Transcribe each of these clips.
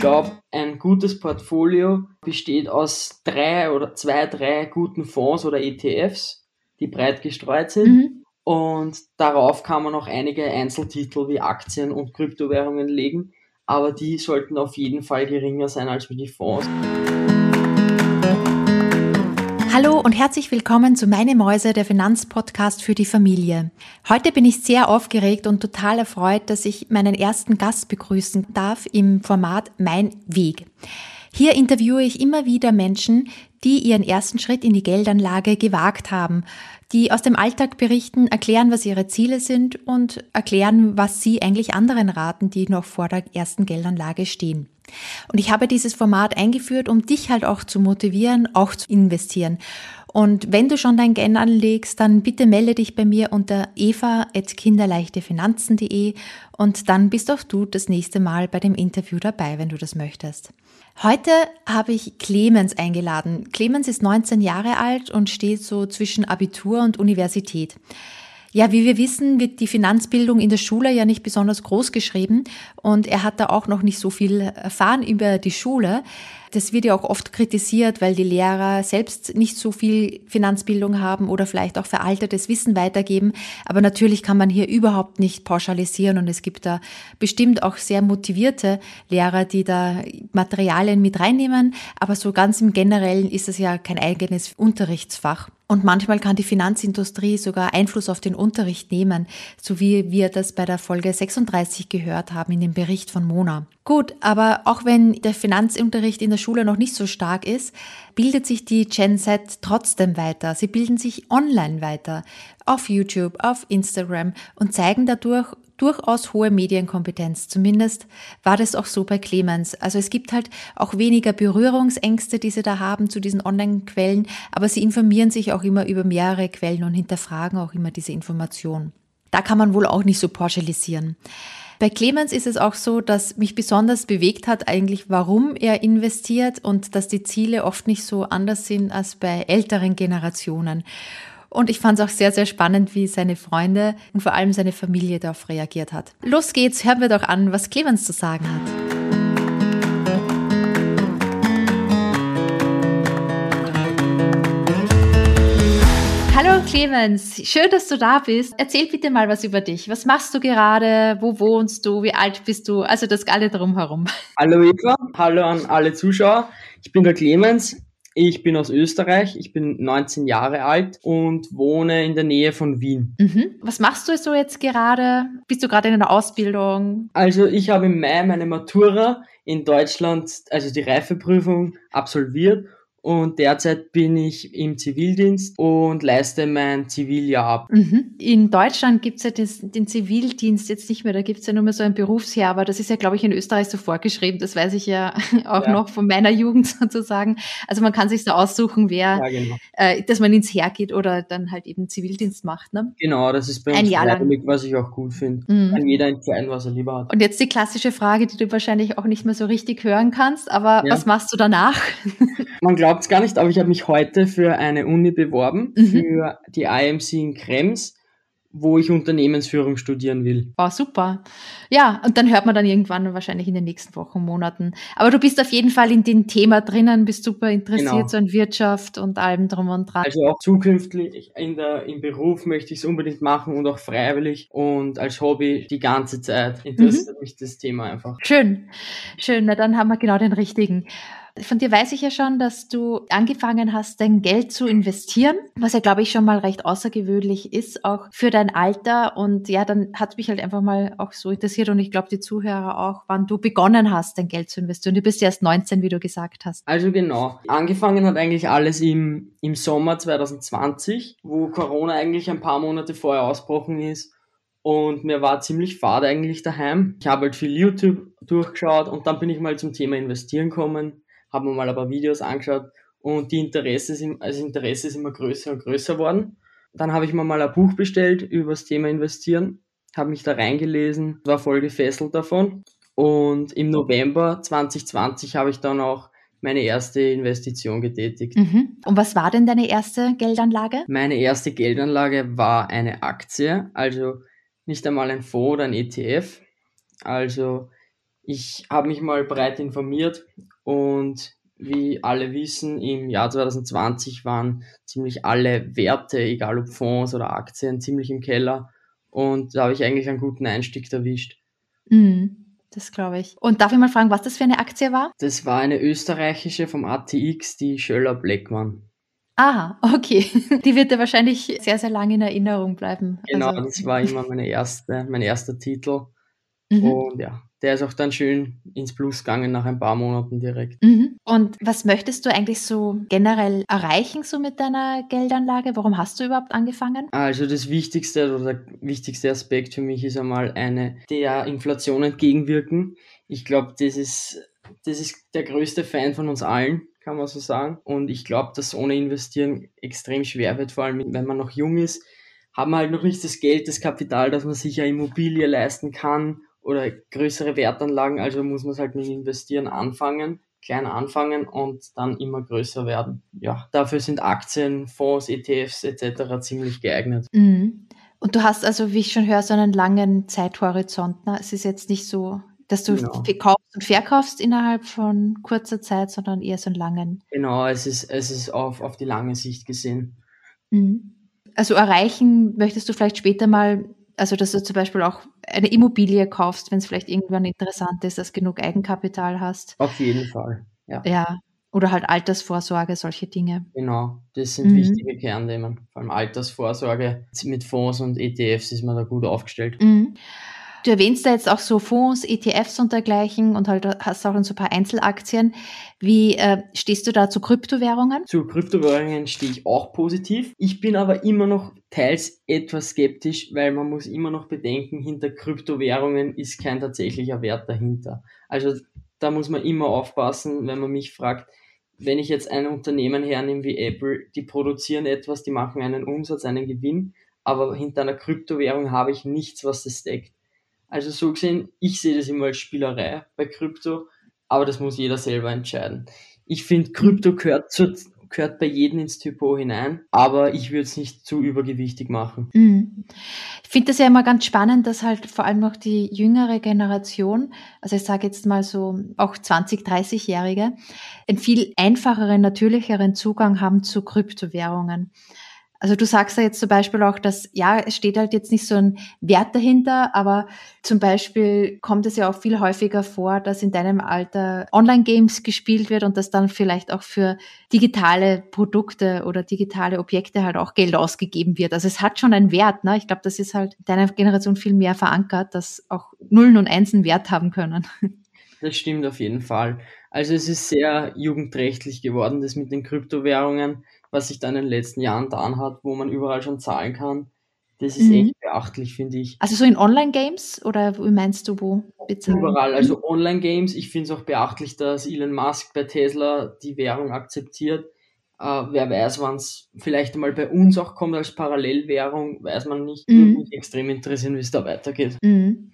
glaube, ein gutes Portfolio besteht aus drei oder zwei, drei guten Fonds oder ETFs, die breit gestreut sind. Mhm. Und darauf kann man noch einige Einzeltitel wie Aktien und Kryptowährungen legen, aber die sollten auf jeden Fall geringer sein als die Fonds. Hallo und herzlich willkommen zu Meine Mäuse, der Finanzpodcast für die Familie. Heute bin ich sehr aufgeregt und total erfreut, dass ich meinen ersten Gast begrüßen darf im Format Mein Weg. Hier interviewe ich immer wieder Menschen, die ihren ersten Schritt in die Geldanlage gewagt haben, die aus dem Alltag berichten, erklären, was ihre Ziele sind und erklären, was sie eigentlich anderen raten, die noch vor der ersten Geldanlage stehen. Und ich habe dieses Format eingeführt, um dich halt auch zu motivieren, auch zu investieren. Und wenn du schon dein Geld anlegst, dann bitte melde dich bei mir unter eva.kinderleichtefinanzen.de und dann bist auch du das nächste Mal bei dem Interview dabei, wenn du das möchtest. Heute habe ich Clemens eingeladen. Clemens ist 19 Jahre alt und steht so zwischen Abitur und Universität. Ja, wie wir wissen, wird die Finanzbildung in der Schule ja nicht besonders groß geschrieben und er hat da auch noch nicht so viel erfahren über die Schule. Das wird ja auch oft kritisiert, weil die Lehrer selbst nicht so viel Finanzbildung haben oder vielleicht auch veraltetes Wissen weitergeben. Aber natürlich kann man hier überhaupt nicht pauschalisieren und es gibt da bestimmt auch sehr motivierte Lehrer, die da Materialien mit reinnehmen. Aber so ganz im Generellen ist es ja kein eigenes Unterrichtsfach. Und manchmal kann die Finanzindustrie sogar Einfluss auf den Unterricht nehmen, so wie wir das bei der Folge 36 gehört haben in dem Bericht von Mona. Gut, aber auch wenn der Finanzunterricht in der Schule noch nicht so stark ist, bildet sich die Gen Z trotzdem weiter. Sie bilden sich online weiter, auf YouTube, auf Instagram und zeigen dadurch durchaus hohe Medienkompetenz. Zumindest war das auch so bei Clemens. Also es gibt halt auch weniger Berührungsängste, die sie da haben zu diesen Online-Quellen, aber sie informieren sich auch immer über mehrere Quellen und hinterfragen auch immer diese Information. Da kann man wohl auch nicht so pauschalisieren. Bei Clemens ist es auch so, dass mich besonders bewegt hat eigentlich, warum er investiert und dass die Ziele oft nicht so anders sind als bei älteren Generationen. Und ich fand es auch sehr, sehr spannend, wie seine Freunde und vor allem seine Familie darauf reagiert hat. Los geht's, hören wir doch an, was Clemens zu sagen hat. Hallo Clemens, schön, dass du da bist. Erzähl bitte mal was über dich. Was machst du gerade? Wo wohnst du? Wie alt bist du? Also das alle drumherum. Hallo Eva, hallo an alle Zuschauer. Ich bin der Clemens. Ich bin aus Österreich, ich bin 19 Jahre alt und wohne in der Nähe von Wien. Mhm. Was machst du so jetzt gerade? Bist du gerade in einer Ausbildung? Also ich habe im Mai meine Matura in Deutschland, also die Reifeprüfung absolviert und derzeit bin ich im Zivildienst und leiste mein Ziviljahr ab. Mhm. In Deutschland gibt es ja das, den Zivildienst jetzt nicht mehr, da gibt es ja nur mehr so ein Berufsjahr, aber das ist ja, glaube ich, in Österreich so vorgeschrieben, das weiß ich ja auch ja. noch von meiner Jugend sozusagen. Also man kann sich so aussuchen, wer, ja, genau. äh, dass man ins Heer geht oder dann halt eben Zivildienst macht. Ne? Genau, das ist bei uns ein Jahr lang. was ich auch gut finde. Mhm. Kann jeder entscheiden, was er lieber hat. Und jetzt die klassische Frage, die du wahrscheinlich auch nicht mehr so richtig hören kannst, aber ja. was machst du danach? Man glaubt es gar nicht, aber ich habe mich heute für eine Uni beworben, mhm. für die IMC in Krems wo ich Unternehmensführung studieren will. War oh, super. Ja, und dann hört man dann irgendwann wahrscheinlich in den nächsten Wochen, Monaten. Aber du bist auf jeden Fall in dem Thema drinnen, bist super interessiert genau. so an Wirtschaft und allem drum und dran. Also auch zukünftig in der, im Beruf möchte ich es unbedingt machen und auch freiwillig und als Hobby die ganze Zeit interessiert mhm. mich das Thema einfach. Schön, schön. Na, dann haben wir genau den richtigen. Von dir weiß ich ja schon, dass du angefangen hast, dein Geld zu investieren, was ja, glaube ich, schon mal recht außergewöhnlich ist, auch für dein Alter. Und ja, dann hat mich halt einfach mal auch so interessiert und ich glaube, die Zuhörer auch, wann du begonnen hast, dein Geld zu investieren. Du bist ja erst 19, wie du gesagt hast. Also genau. Angefangen hat eigentlich alles im, im Sommer 2020, wo Corona eigentlich ein paar Monate vorher ausbrochen ist. Und mir war ziemlich fad eigentlich daheim. Ich habe halt viel YouTube durchgeschaut und dann bin ich mal zum Thema Investieren gekommen habe mir mal ein paar Videos angeschaut und die Interesse ist, also Interesse ist immer größer und größer worden. Dann habe ich mir mal ein Buch bestellt über das Thema Investieren, habe mich da reingelesen, war voll gefesselt davon. Und im November 2020 habe ich dann auch meine erste Investition getätigt. Mhm. Und was war denn deine erste Geldanlage? Meine erste Geldanlage war eine Aktie, also nicht einmal ein Fonds oder ein ETF. Also Ich habe mich mal breit informiert und wie alle wissen, im Jahr 2020 waren ziemlich alle Werte, egal ob Fonds oder Aktien, ziemlich im Keller. Und da habe ich eigentlich einen guten Einstieg erwischt. Mhm, das glaube ich. Und darf ich mal fragen, was das für eine Aktie war? Das war eine österreichische vom ATX, die Schöller Blackman. Aha, okay. Die wird ja wahrscheinlich sehr, sehr lange in Erinnerung bleiben. Genau, also, das war immer meine erste, mein erster Titel. Mhm. Und ja, der ist auch dann schön ins Plus gegangen nach ein paar Monaten direkt. Mhm. Und was möchtest du eigentlich so generell erreichen so mit deiner Geldanlage? Warum hast du überhaupt angefangen? Also das Wichtigste oder der wichtigste Aspekt für mich ist einmal eine der Inflation entgegenwirken. Ich glaube, das ist, das ist der größte Feind von uns allen kann man so sagen. Und ich glaube, dass ohne Investieren extrem schwer wird, vor allem wenn man noch jung ist, haben wir halt noch nicht das Geld, das Kapital, dass man sich eine Immobilie leisten kann oder größere Wertanlagen, also muss man es halt mit Investieren anfangen, klein anfangen und dann immer größer werden. Ja, dafür sind Aktien, Fonds, ETFs etc. ziemlich geeignet. Mhm. Und du hast also, wie ich schon höre, so einen langen Zeithorizont. Ne? Es ist jetzt nicht so, dass du genau. kaufst und verkaufst innerhalb von kurzer Zeit, sondern eher so einen langen. Genau, es ist, es ist auf, auf die lange Sicht gesehen. Mhm. Also erreichen möchtest du vielleicht später mal also, dass du zum Beispiel auch eine Immobilie kaufst, wenn es vielleicht irgendwann interessant ist, dass du genug Eigenkapital hast. Auf jeden Fall, ja. Ja. Oder halt Altersvorsorge, solche Dinge. Genau, das sind mhm. wichtige Kernthemen. Vor allem Altersvorsorge mit Fonds und ETFs ist man da gut aufgestellt. Mhm. Du erwähnst da jetzt auch so Fonds, ETFs und dergleichen und halt hast auch so ein paar Einzelaktien. Wie äh, stehst du da zu Kryptowährungen? Zu Kryptowährungen stehe ich auch positiv. Ich bin aber immer noch teils etwas skeptisch, weil man muss immer noch bedenken, hinter Kryptowährungen ist kein tatsächlicher Wert dahinter. Also da muss man immer aufpassen, wenn man mich fragt, wenn ich jetzt ein Unternehmen hernehme wie Apple, die produzieren etwas, die machen einen Umsatz, einen Gewinn, aber hinter einer Kryptowährung habe ich nichts, was das deckt. Also so gesehen, ich sehe das immer als Spielerei bei Krypto, aber das muss jeder selber entscheiden. Ich finde, Krypto gehört, zu, gehört bei jedem ins Typo hinein, aber ich würde es nicht zu übergewichtig machen. Mhm. Ich finde das ja immer ganz spannend, dass halt vor allem noch die jüngere Generation, also ich sage jetzt mal so auch 20, 30-Jährige, einen viel einfacheren, natürlicheren Zugang haben zu Kryptowährungen. Also du sagst ja jetzt zum Beispiel auch, dass ja, es steht halt jetzt nicht so ein Wert dahinter, aber zum Beispiel kommt es ja auch viel häufiger vor, dass in deinem Alter Online-Games gespielt wird und dass dann vielleicht auch für digitale Produkte oder digitale Objekte halt auch Geld ausgegeben wird. Also es hat schon einen Wert. Ne? Ich glaube, das ist halt in deiner Generation viel mehr verankert, dass auch Nullen und Einsen Wert haben können. Das stimmt auf jeden Fall. Also es ist sehr jugendrechtlich geworden, das mit den Kryptowährungen was sich da in den letzten Jahren getan hat, wo man überall schon zahlen kann. Das ist mhm. echt beachtlich, finde ich. Also so in Online-Games oder wie meinst du, wo bezahlen? Überall, also Online-Games. Ich finde es auch beachtlich, dass Elon Musk bei Tesla die Währung akzeptiert. Äh, wer weiß, wann es vielleicht mal bei uns auch kommt als Parallelwährung, weiß man nicht. Mhm. Würde mich extrem interessieren, wie es da weitergeht. Mhm.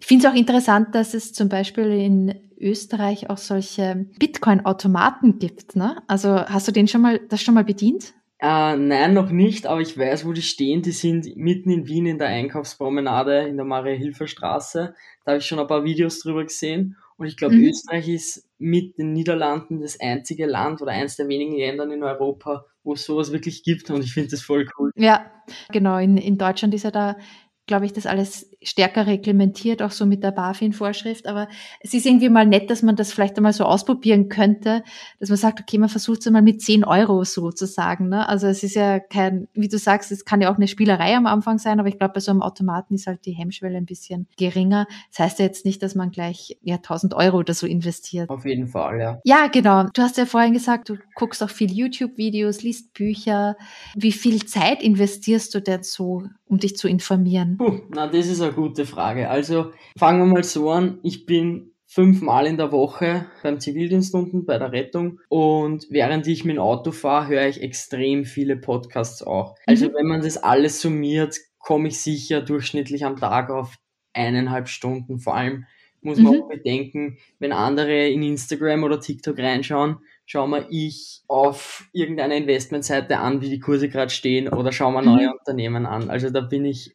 Ich finde es auch interessant, dass es zum Beispiel in Österreich auch solche Bitcoin-Automaten gibt. Ne? Also hast du den schon mal, das schon mal bedient? Äh, nein, noch nicht, aber ich weiß, wo die stehen. Die sind mitten in Wien in der Einkaufspromenade in der Maria-Hilfer-Straße. Da habe ich schon ein paar Videos drüber gesehen. Und ich glaube, mhm. Österreich ist mit den Niederlanden das einzige Land oder eines der wenigen Länder in Europa, wo es sowas wirklich gibt. Und ich finde das voll cool. Ja, genau. In, in Deutschland ist ja da glaube ich, das alles stärker reglementiert, auch so mit der BaFin-Vorschrift. Aber es ist irgendwie mal nett, dass man das vielleicht einmal so ausprobieren könnte, dass man sagt, okay, man versucht es einmal mit 10 Euro sozusagen. Ne? Also es ist ja kein, wie du sagst, es kann ja auch eine Spielerei am Anfang sein, aber ich glaube, bei so einem Automaten ist halt die Hemmschwelle ein bisschen geringer. Das heißt ja jetzt nicht, dass man gleich ja 1000 Euro oder so investiert. Auf jeden Fall, ja. Ja, genau. Du hast ja vorhin gesagt, du guckst auch viel YouTube-Videos, liest Bücher. Wie viel Zeit investierst du denn so, um dich zu informieren? Puh, na, das ist eine gute Frage. Also fangen wir mal so an. Ich bin fünfmal in der Woche beim Zivildienst unten bei der Rettung und während ich mit dem Auto fahre, höre ich extrem viele Podcasts auch. Also mhm. wenn man das alles summiert, komme ich sicher durchschnittlich am Tag auf eineinhalb Stunden. Vor allem muss man mhm. auch bedenken, wenn andere in Instagram oder TikTok reinschauen, schauen wir ich auf irgendeine Investmentseite an, wie die Kurse gerade stehen oder schauen wir neue mhm. Unternehmen an. Also da bin ich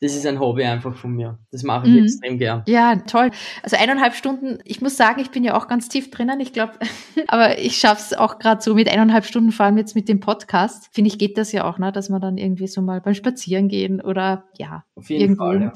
das ist ein Hobby einfach von mir. Das mache ich mhm. extrem gern. Ja, toll. Also eineinhalb Stunden, ich muss sagen, ich bin ja auch ganz tief drinnen, ich glaube, aber ich schaffe es auch gerade so mit eineinhalb Stunden, vor allem jetzt mit dem Podcast. Finde ich, geht das ja auch, ne, dass man dann irgendwie so mal beim Spazieren gehen oder ja. Auf jeden irgendwo. Fall. Ja.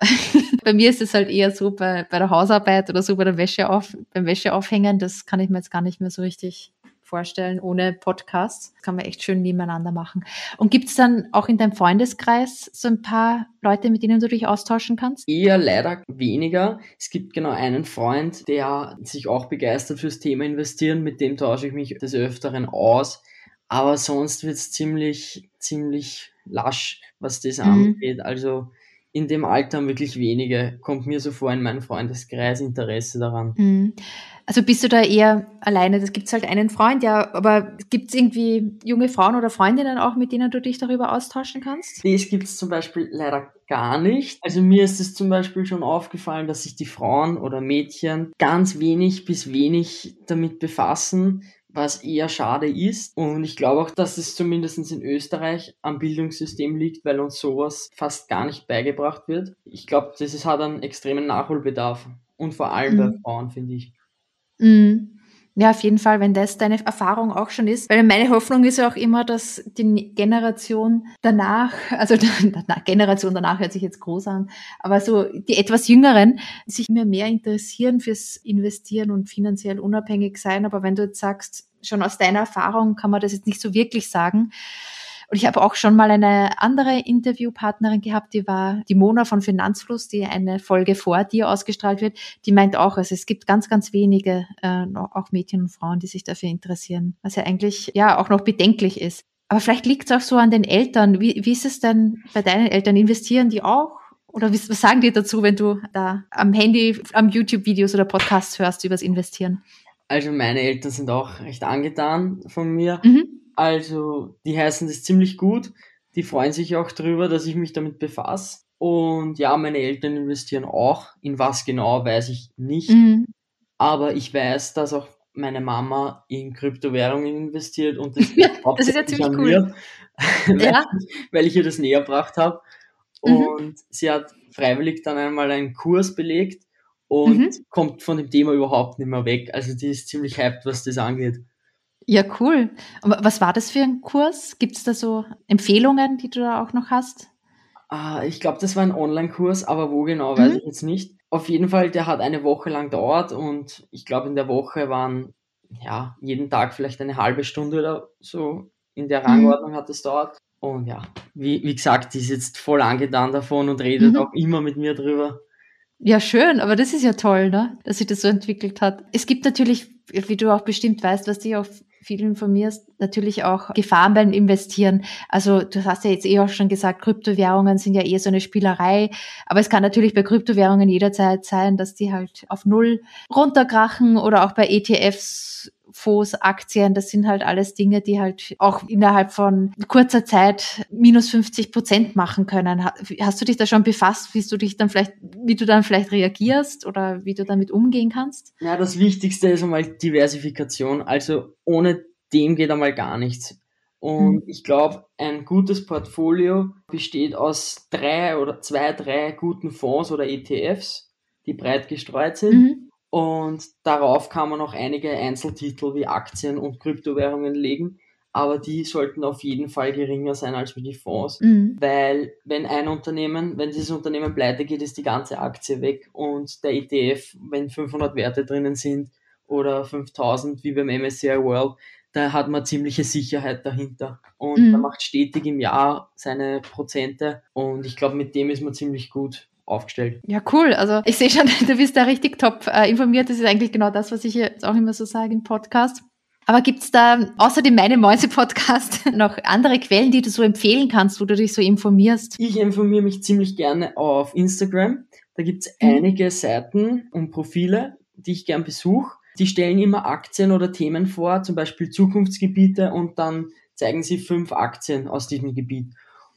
bei mir ist es halt eher so bei, bei der Hausarbeit oder so bei der Wäsche auf, beim Wäscheaufhängen, das kann ich mir jetzt gar nicht mehr so richtig vorstellen ohne Podcast. Das kann man echt schön nebeneinander machen. Und gibt es dann auch in deinem Freundeskreis so ein paar Leute, mit denen du dich austauschen kannst? Eher leider weniger. Es gibt genau einen Freund, der sich auch begeistert fürs Thema investieren. Mit dem tausche ich mich des Öfteren aus. Aber sonst wird es ziemlich, ziemlich lasch, was das mhm. angeht. Also in dem Alter haben wirklich wenige, kommt mir so vor in meinem Freundeskreis Interesse daran. Mhm. Also bist du da eher alleine? Das gibt es halt einen Freund, ja, aber gibt es irgendwie junge Frauen oder Freundinnen auch, mit denen du dich darüber austauschen kannst? Nee, es gibt es zum Beispiel leider gar nicht. Also mir ist es zum Beispiel schon aufgefallen, dass sich die Frauen oder Mädchen ganz wenig bis wenig damit befassen, was eher schade ist. Und ich glaube auch, dass es zumindest in Österreich am Bildungssystem liegt, weil uns sowas fast gar nicht beigebracht wird. Ich glaube, das ist, hat einen extremen Nachholbedarf. Und vor allem mhm. bei Frauen, finde ich. Mhm. Ja, auf jeden Fall, wenn das deine Erfahrung auch schon ist. Weil meine Hoffnung ist ja auch immer, dass die Generation danach, also Generation danach hört sich jetzt groß an, aber so die etwas Jüngeren sich mehr mehr interessieren fürs Investieren und finanziell unabhängig sein. Aber wenn du jetzt sagst, schon aus deiner Erfahrung kann man das jetzt nicht so wirklich sagen, und ich habe auch schon mal eine andere Interviewpartnerin gehabt, die war die Mona von Finanzfluss, die eine Folge vor dir ausgestrahlt wird. Die meint auch, also es gibt ganz, ganz wenige, äh, auch Mädchen und Frauen, die sich dafür interessieren, was ja eigentlich ja auch noch bedenklich ist. Aber vielleicht liegt es auch so an den Eltern. Wie, wie ist es denn bei deinen Eltern? Investieren die auch? Oder was sagen die dazu, wenn du da am Handy, am YouTube-Videos oder Podcasts hörst übers Investieren? Also meine Eltern sind auch recht angetan von mir. Mhm. Also, die heißen das ziemlich gut. Die freuen sich auch drüber, dass ich mich damit befasse. Und ja, meine Eltern investieren auch. In was genau, weiß ich nicht. Mhm. Aber ich weiß, dass auch meine Mama in Kryptowährungen investiert und das, das ist ja ziemlich cool. Mir, weil, ja. weil ich ihr das näher gebracht habe. Mhm. Und mhm. sie hat freiwillig dann einmal einen Kurs belegt und mhm. kommt von dem Thema überhaupt nicht mehr weg. Also die ist ziemlich hyped, was das angeht. Ja, cool. Was war das für ein Kurs? Gibt es da so Empfehlungen, die du da auch noch hast? Ah, ich glaube, das war ein Online-Kurs, aber wo genau, weiß mhm. ich jetzt nicht. Auf jeden Fall, der hat eine Woche lang dauert und ich glaube, in der Woche waren ja jeden Tag vielleicht eine halbe Stunde oder so in der mhm. Rangordnung mhm. hat es dauert. Und ja, wie, wie gesagt, die ist jetzt voll angetan davon und redet mhm. auch immer mit mir drüber. Ja, schön, aber das ist ja toll, ne? dass sich das so entwickelt hat. Es gibt natürlich, wie du auch bestimmt weißt, was dich auch viel informierst, natürlich auch Gefahren beim Investieren. Also du hast ja jetzt eh auch schon gesagt, Kryptowährungen sind ja eher so eine Spielerei, aber es kann natürlich bei Kryptowährungen jederzeit sein, dass die halt auf Null runterkrachen oder auch bei ETFs Fonds, Aktien, das sind halt alles Dinge, die halt auch innerhalb von kurzer Zeit minus 50 Prozent machen können. Hast du dich da schon befasst, wie du dich dann vielleicht, wie du dann vielleicht reagierst oder wie du damit umgehen kannst? Ja, das Wichtigste ist einmal Diversifikation. Also ohne dem geht einmal gar nichts. Und mhm. ich glaube, ein gutes Portfolio besteht aus drei oder zwei, drei guten Fonds oder ETFs, die breit gestreut sind. Mhm. Und darauf kann man noch einige Einzeltitel wie Aktien und Kryptowährungen legen. Aber die sollten auf jeden Fall geringer sein als wie die Fonds. Mhm. Weil wenn ein Unternehmen, wenn dieses Unternehmen pleite geht, ist die ganze Aktie weg. Und der ETF, wenn 500 Werte drinnen sind oder 5000 wie beim MSCI World, da hat man ziemliche Sicherheit dahinter. Und mhm. er macht stetig im Jahr seine Prozente. Und ich glaube, mit dem ist man ziemlich gut aufgestellt. Ja, cool. Also ich sehe schon, du bist da richtig top äh, informiert. Das ist eigentlich genau das, was ich jetzt auch immer so sage im Podcast. Aber gibt es da außer dem Meine Mäuse Podcast noch andere Quellen, die du so empfehlen kannst, wo du dich so informierst? Ich informiere mich ziemlich gerne auf Instagram. Da gibt es mhm. einige Seiten und Profile, die ich gern besuche. Die stellen immer Aktien oder Themen vor, zum Beispiel Zukunftsgebiete und dann zeigen sie fünf Aktien aus diesem Gebiet.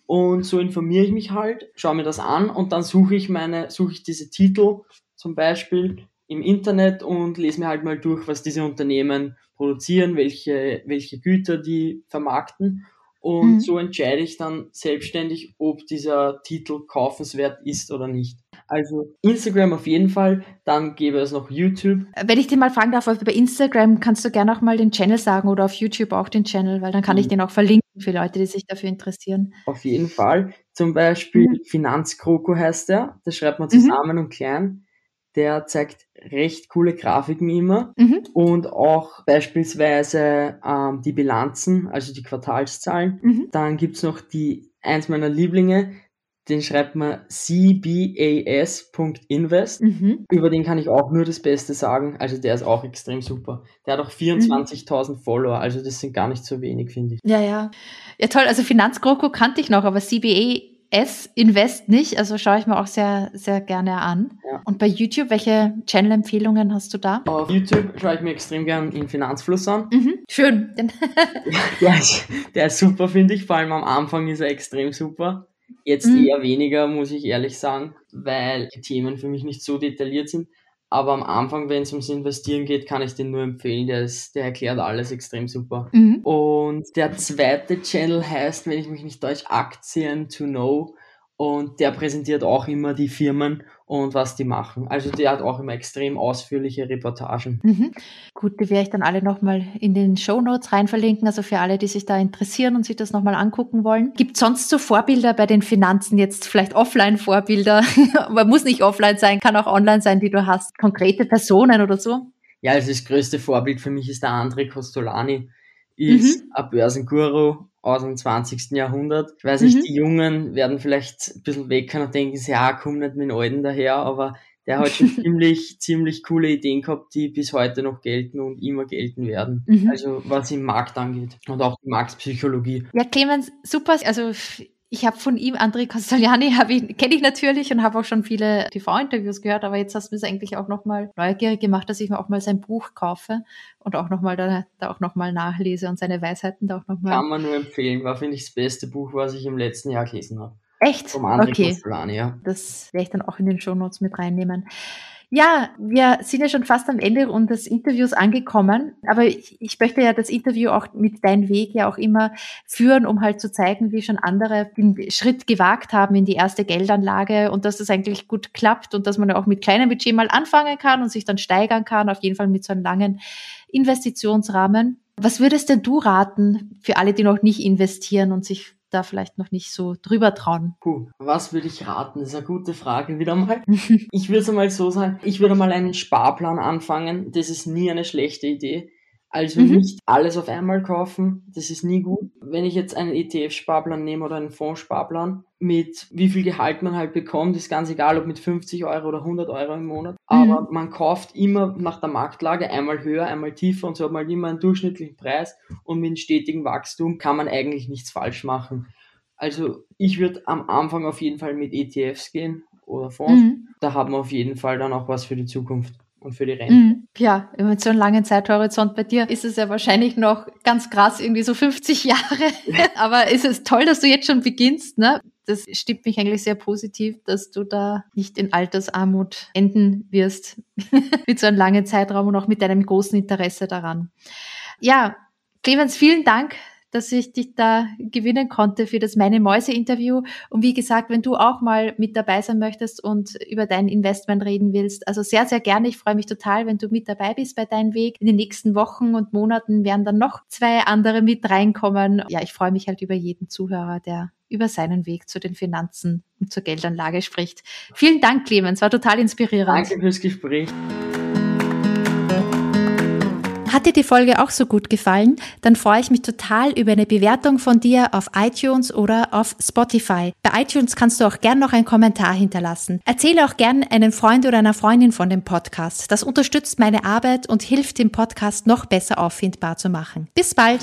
Und so informiere ich mich halt, schaue mir das an und dann suche ich meine, suche ich diese Titel zum Beispiel im Internet und lese mir halt mal durch, was diese Unternehmen produzieren, welche, welche Güter die vermarkten. Und mhm. so entscheide ich dann selbstständig, ob dieser Titel kaufenswert ist oder nicht. Also Instagram auf jeden Fall, dann gäbe es noch YouTube. Wenn ich dir mal fragen darf, bei Instagram kannst du gerne auch mal den Channel sagen oder auf YouTube auch den Channel, weil dann kann mhm. ich den auch verlinken für Leute, die sich dafür interessieren. Auf jeden Fall. Zum Beispiel mhm. Finanzkroko heißt der, das schreibt man mhm. zusammen mhm. und klein. Der zeigt recht coole Grafiken immer mhm. und auch beispielsweise ähm, die Bilanzen, also die Quartalszahlen. Mhm. Dann gibt's noch die, eins meiner Lieblinge, den schreibt man cbas.invest. Mhm. Über den kann ich auch nur das Beste sagen. Also der ist auch extrem super. Der hat auch 24.000 mhm. Follower, also das sind gar nicht so wenig, finde ich. Ja, ja. Ja, toll. Also Finanzkroko kannte ich noch, aber CBA S Invest nicht, also schaue ich mir auch sehr, sehr gerne an. Ja. Und bei YouTube, welche Channel-Empfehlungen hast du da? Auf YouTube schaue ich mir extrem gern den Finanzfluss an. Mhm, schön. ja, der ist super, finde ich. Vor allem am Anfang ist er extrem super. Jetzt mhm. eher weniger, muss ich ehrlich sagen, weil die Themen für mich nicht so detailliert sind. Aber am Anfang, wenn es ums Investieren geht, kann ich den nur empfehlen. Der, ist, der erklärt alles extrem super. Mhm. Und der zweite Channel heißt, wenn ich mich nicht täusche, Aktien to Know. Und der präsentiert auch immer die Firmen und was die machen. Also der hat auch immer extrem ausführliche Reportagen. Mhm. Gut, die werde ich dann alle nochmal in den Show Notes rein verlinken, also für alle, die sich da interessieren und sich das nochmal angucken wollen. Gibt sonst so Vorbilder bei den Finanzen, jetzt vielleicht Offline-Vorbilder, man muss nicht offline sein, kann auch online sein, die du hast, konkrete Personen oder so? Ja, also das größte Vorbild für mich ist der André Costolani, ist mhm. ein Börsenguru aus dem 20. Jahrhundert. Ich weiß nicht, mhm. die Jungen werden vielleicht ein bisschen weggehen und denken, ja, komm nicht mit den Alten daher, aber der hat schon ziemlich, ziemlich coole Ideen gehabt, die bis heute noch gelten und immer gelten werden. Mhm. Also was im Markt angeht und auch die Marktpsychologie. Ja, Clemens, super. Also ich habe von ihm, André Castagliani, kenne ich natürlich und habe auch schon viele TV-Interviews gehört, aber jetzt hast du es eigentlich auch nochmal neugierig gemacht, dass ich mir auch mal sein Buch kaufe und auch nochmal da, da auch nochmal nachlese und seine Weisheiten da auch nochmal. Kann man nur empfehlen, war, finde ich, das beste Buch, was ich im letzten Jahr gelesen habe. Echt? Vom André okay. Castellani, ja. Das werde ich dann auch in den Shownotes mit reinnehmen. Ja, wir sind ja schon fast am Ende unseres Interviews angekommen, aber ich, ich, möchte ja das Interview auch mit deinem Weg ja auch immer führen, um halt zu zeigen, wie schon andere den Schritt gewagt haben in die erste Geldanlage und dass das eigentlich gut klappt und dass man ja auch mit kleinem Budget mal anfangen kann und sich dann steigern kann, auf jeden Fall mit so einem langen Investitionsrahmen. Was würdest denn du raten für alle, die noch nicht investieren und sich da vielleicht noch nicht so drüber trauen? Puh, was würde ich raten? Das ist eine gute Frage wieder mal. ich würde es mal so sagen, ich würde mal einen Sparplan anfangen. Das ist nie eine schlechte Idee. Also mhm. nicht alles auf einmal kaufen, das ist nie gut. Wenn ich jetzt einen ETF-Sparplan nehme oder einen Fondssparplan, mit wie viel Gehalt man halt bekommt, ist ganz egal, ob mit 50 Euro oder 100 Euro im Monat. Mhm. Aber man kauft immer nach der Marktlage einmal höher, einmal tiefer und so hat man halt immer einen durchschnittlichen Preis und mit einem stetigen Wachstum kann man eigentlich nichts falsch machen. Also ich würde am Anfang auf jeden Fall mit ETFs gehen oder Fonds. Mhm. Da haben wir auf jeden Fall dann auch was für die Zukunft und für die Rente. Mhm. Ja, mit so einem langen Zeithorizont bei dir ist es ja wahrscheinlich noch ganz krass, irgendwie so 50 Jahre. Aber ist es toll, dass du jetzt schon beginnst, ne? Das stimmt mich eigentlich sehr positiv, dass du da nicht in Altersarmut enden wirst mit so einem langen Zeitraum und auch mit deinem großen Interesse daran. Ja, Clemens, vielen Dank dass ich dich da gewinnen konnte für das Meine Mäuse Interview. Und wie gesagt, wenn du auch mal mit dabei sein möchtest und über dein Investment reden willst, also sehr, sehr gerne. Ich freue mich total, wenn du mit dabei bist bei deinem Weg. In den nächsten Wochen und Monaten werden dann noch zwei andere mit reinkommen. Ja, ich freue mich halt über jeden Zuhörer, der über seinen Weg zu den Finanzen und zur Geldanlage spricht. Vielen Dank, Clemens, war total inspirierend. Danke fürs Gespräch. Hat dir die Folge auch so gut gefallen? Dann freue ich mich total über eine Bewertung von dir auf iTunes oder auf Spotify. Bei iTunes kannst du auch gern noch einen Kommentar hinterlassen. Erzähle auch gern einen Freund oder einer Freundin von dem Podcast. Das unterstützt meine Arbeit und hilft dem Podcast noch besser auffindbar zu machen. Bis bald!